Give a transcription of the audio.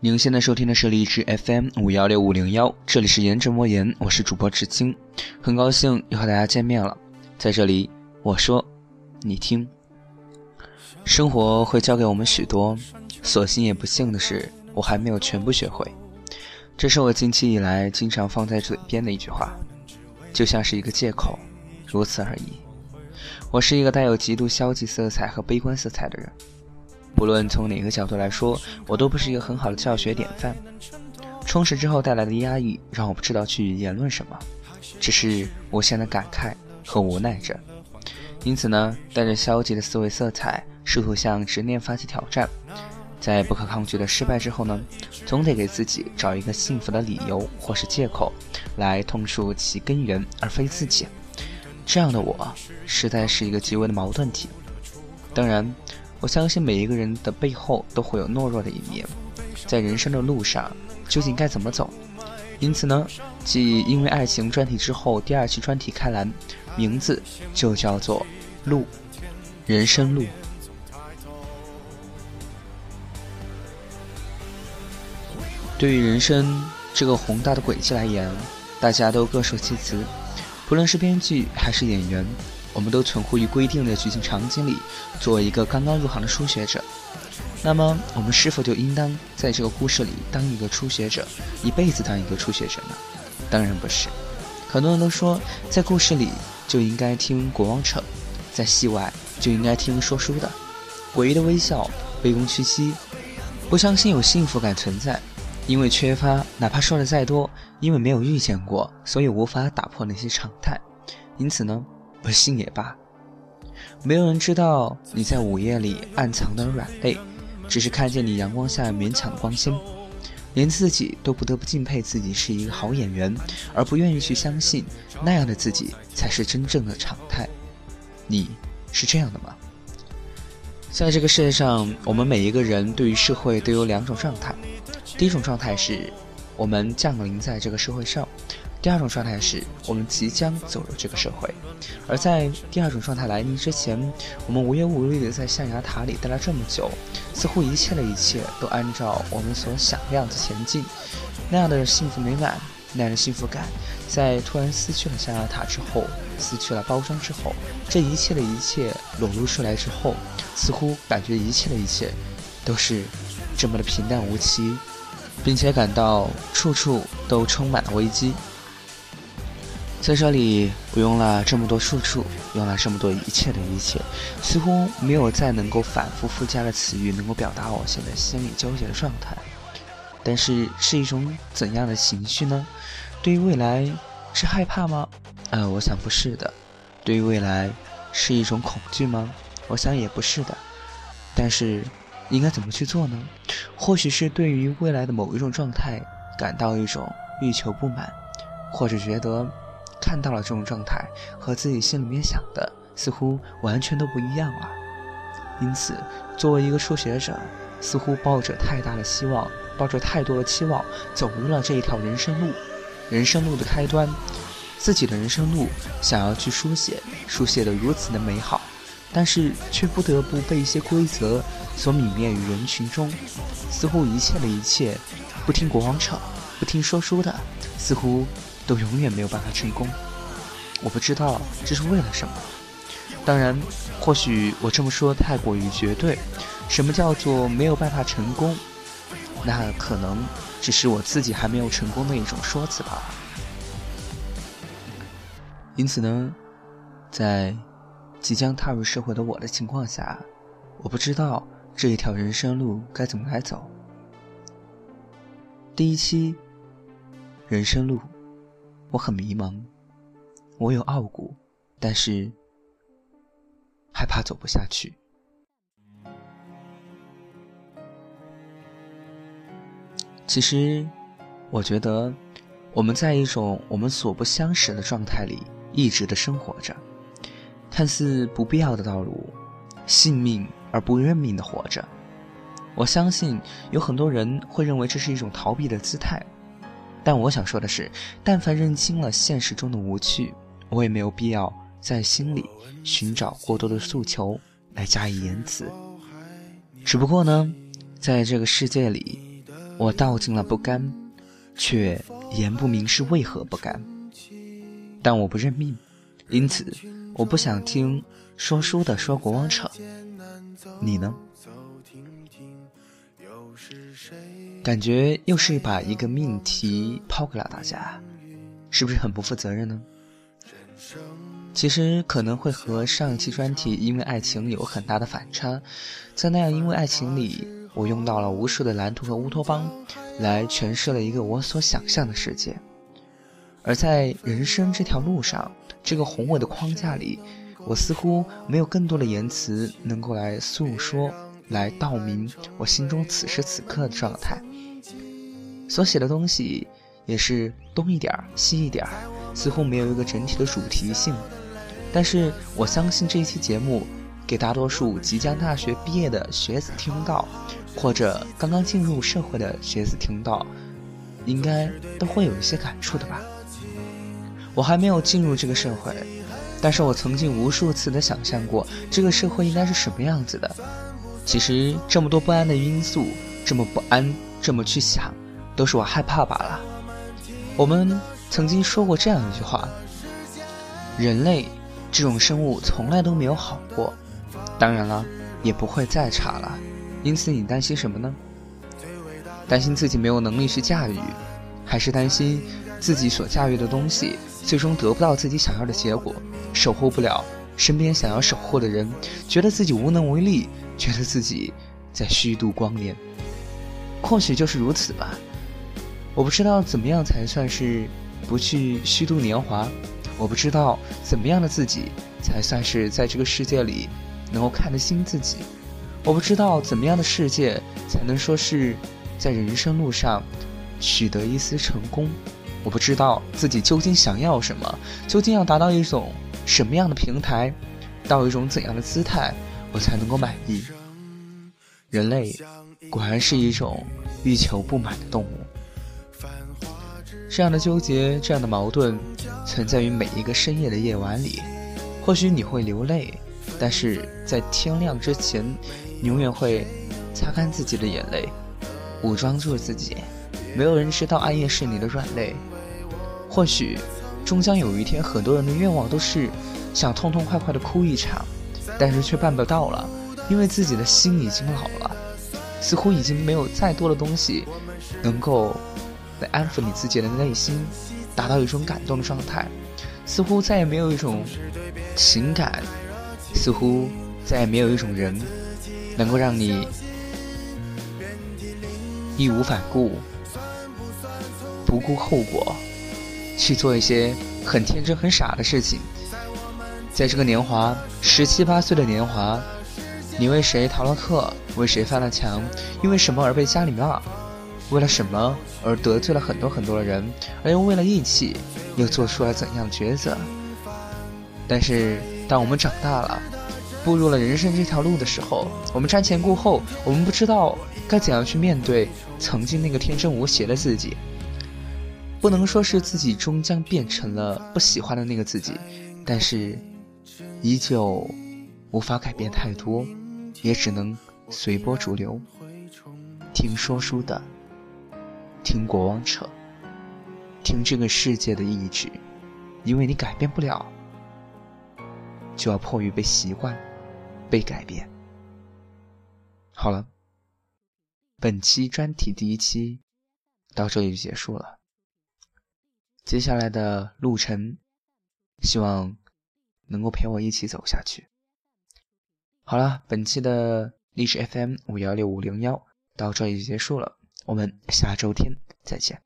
您现在收听的是荔枝 FM 五幺六五零幺，这里是言者莫言，我是主播知青，很高兴又和大家见面了。在这里，我说，你听。生活会教给我们许多，所幸也不幸的是，我还没有全部学会。这是我近期以来经常放在嘴边的一句话，就像是一个借口，如此而已。我是一个带有极度消极色彩和悲观色彩的人。不论从哪个角度来说，我都不是一个很好的教学典范。充实之后带来的压抑，让我不知道去言论什么，只是无限的感慨和无奈着。因此呢，带着消极的思维色彩，试图向执念发起挑战，在不可抗拒的失败之后呢，总得给自己找一个幸福的理由或是借口，来痛述其根源，而非自己。这样的我，实在是一个极为的矛盾体。当然。我相信每一个人的背后都会有懦弱的一面，在人生的路上究竟该怎么走？因此呢，继因为爱情专题之后，第二期专题开栏，名字就叫做“路”，人生路。对于人生这个宏大的轨迹来言，大家都各抒其词，不论是编剧还是演员。我们都存乎于规定的剧情场景里，作为一个刚刚入行的初学者，那么我们是否就应当在这个故事里当一个初学者，一辈子当一个初学者呢？当然不是。很多人都说，在故事里就应该听国王扯，在戏外就应该听说书的，诡异的微笑，卑躬屈膝，不相信有幸福感存在，因为缺乏，哪怕说的再多，因为没有遇见过，所以无法打破那些常态，因此呢？不信也罢，没有人知道你在午夜里暗藏的软肋，只是看见你阳光下勉强的光鲜，连自己都不得不敬佩自己是一个好演员，而不愿意去相信那样的自己才是真正的常态。你是这样的吗？在这个世界上，我们每一个人对于社会都有两种状态，第一种状态是我们降临在这个社会上。第二种状态是我们即将走入这个社会，而在第二种状态来临之前，我们无忧无虑的在象牙塔里待了这么久，似乎一切的一切都按照我们所想的样子前进，那样的幸福美满，那样的幸福感，在突然撕去了象牙塔之后，撕去了包装之后，这一切的一切裸露出来之后，似乎感觉一切的一切都是这么的平淡无奇，并且感到处处都充满了危机。在这里，我用了这么多处处，用了这么多一切的一切，似乎没有再能够反复附加的词语能够表达我现在心里纠结的状态。但是，是一种怎样的情绪呢？对于未来，是害怕吗？呃，我想不是的。对于未来，是一种恐惧吗？我想也不是的。但是，应该怎么去做呢？或许是对于未来的某一种状态感到一种欲求不满，或者觉得。看到了这种状态，和自己心里面想的似乎完全都不一样了。因此，作为一个初学者，似乎抱着太大的希望，抱着太多的期望，走入了这一条人生路。人生路的开端，自己的人生路想要去书写，书写的如此的美好，但是却不得不被一些规则所泯灭于人群中。似乎一切的一切，不听国王吵，不听说书的，似乎。都永远没有办法成功，我不知道这是为了什么。当然，或许我这么说太过于绝对。什么叫做没有办法成功？那可能只是我自己还没有成功的一种说辞吧。因此呢，在即将踏入社会的我的情况下，我不知道这一条人生路该怎么来走。第一期人生路。我很迷茫，我有傲骨，但是害怕走不下去。其实，我觉得我们在一种我们所不相识的状态里一直的生活着，看似不必要的道路，信命而不认命的活着。我相信有很多人会认为这是一种逃避的姿态。但我想说的是，但凡认清了现实中的无趣，我也没有必要在心里寻找过多的诉求，来加以言辞。只不过呢，在这个世界里，我道尽了不甘，却言不明是为何不甘。但我不认命，因此我不想听说书的说国王扯。你呢？感觉又是把一个命题抛给了大家，是不是很不负责任呢？其实可能会和上一期专题因为爱情有很大的反差，在那样因为爱情里，我用到了无数的蓝图和乌托邦，来诠释了一个我所想象的世界。而在人生这条路上，这个宏伟的框架里，我似乎没有更多的言辞能够来诉说、来道明我心中此时此刻的状态。所写的东西也是东一点儿西一点儿，似乎没有一个整体的主题性。但是我相信这一期节目，给大多数即将大学毕业的学子听到，或者刚刚进入社会的学子听到，应该都会有一些感触的吧。我还没有进入这个社会，但是我曾经无数次的想象过这个社会应该是什么样子的。其实这么多不安的因素，这么不安，这么去想，都是我害怕罢了。我们曾经说过这样一句话：人类这种生物从来都没有好过，当然了，也不会再差了。因此，你担心什么呢？担心自己没有能力去驾驭，还是担心自己所驾驭的东西？最终得不到自己想要的结果，守护不了身边想要守护的人，觉得自己无能为力，觉得自己在虚度光年。或许就是如此吧。我不知道怎么样才算是不去虚度年华，我不知道怎么样的自己才算是在这个世界里能够看得清自己，我不知道怎么样的世界才能说是在人生路上取得一丝成功。我不知道自己究竟想要什么，究竟要达到一种什么样的平台，到一种怎样的姿态，我才能够满意。人类果然是一种欲求不满的动物。这样的纠结，这样的矛盾，存在于每一个深夜的夜晚里。或许你会流泪，但是在天亮之前，你永远会擦干自己的眼泪，武装住自己。没有人知道暗夜是你的软肋。或许，终将有一天，很多人的愿望都是想痛痛快快的哭一场，但是却办不到了，因为自己的心已经老了，似乎已经没有再多的东西能够来安抚你自己的内心，达到一种感动的状态，似乎再也没有一种情感，似乎再也没有一种人能够让你义无反顾、不顾后果。去做一些很天真、很傻的事情，在这个年华，十七八岁的年华，你为谁逃了课？为谁翻了墙？因为什么而被家里骂？为了什么而得罪了很多很多的人？而又为了义气，又做出了怎样的抉择？但是，当我们长大了，步入了人生这条路的时候，我们瞻前顾后，我们不知道该怎样去面对曾经那个天真无邪的自己。不能说是自己终将变成了不喜欢的那个自己，但是依旧无法改变太多，也只能随波逐流。听说书的，听国王扯，听这个世界的意志，因为你改变不了，就要迫于被习惯，被改变。好了，本期专题第一期到这里就结束了。接下来的路程，希望能够陪我一起走下去。好了，本期的历史 FM 五幺六五零幺到这里就结束了，我们下周天再见。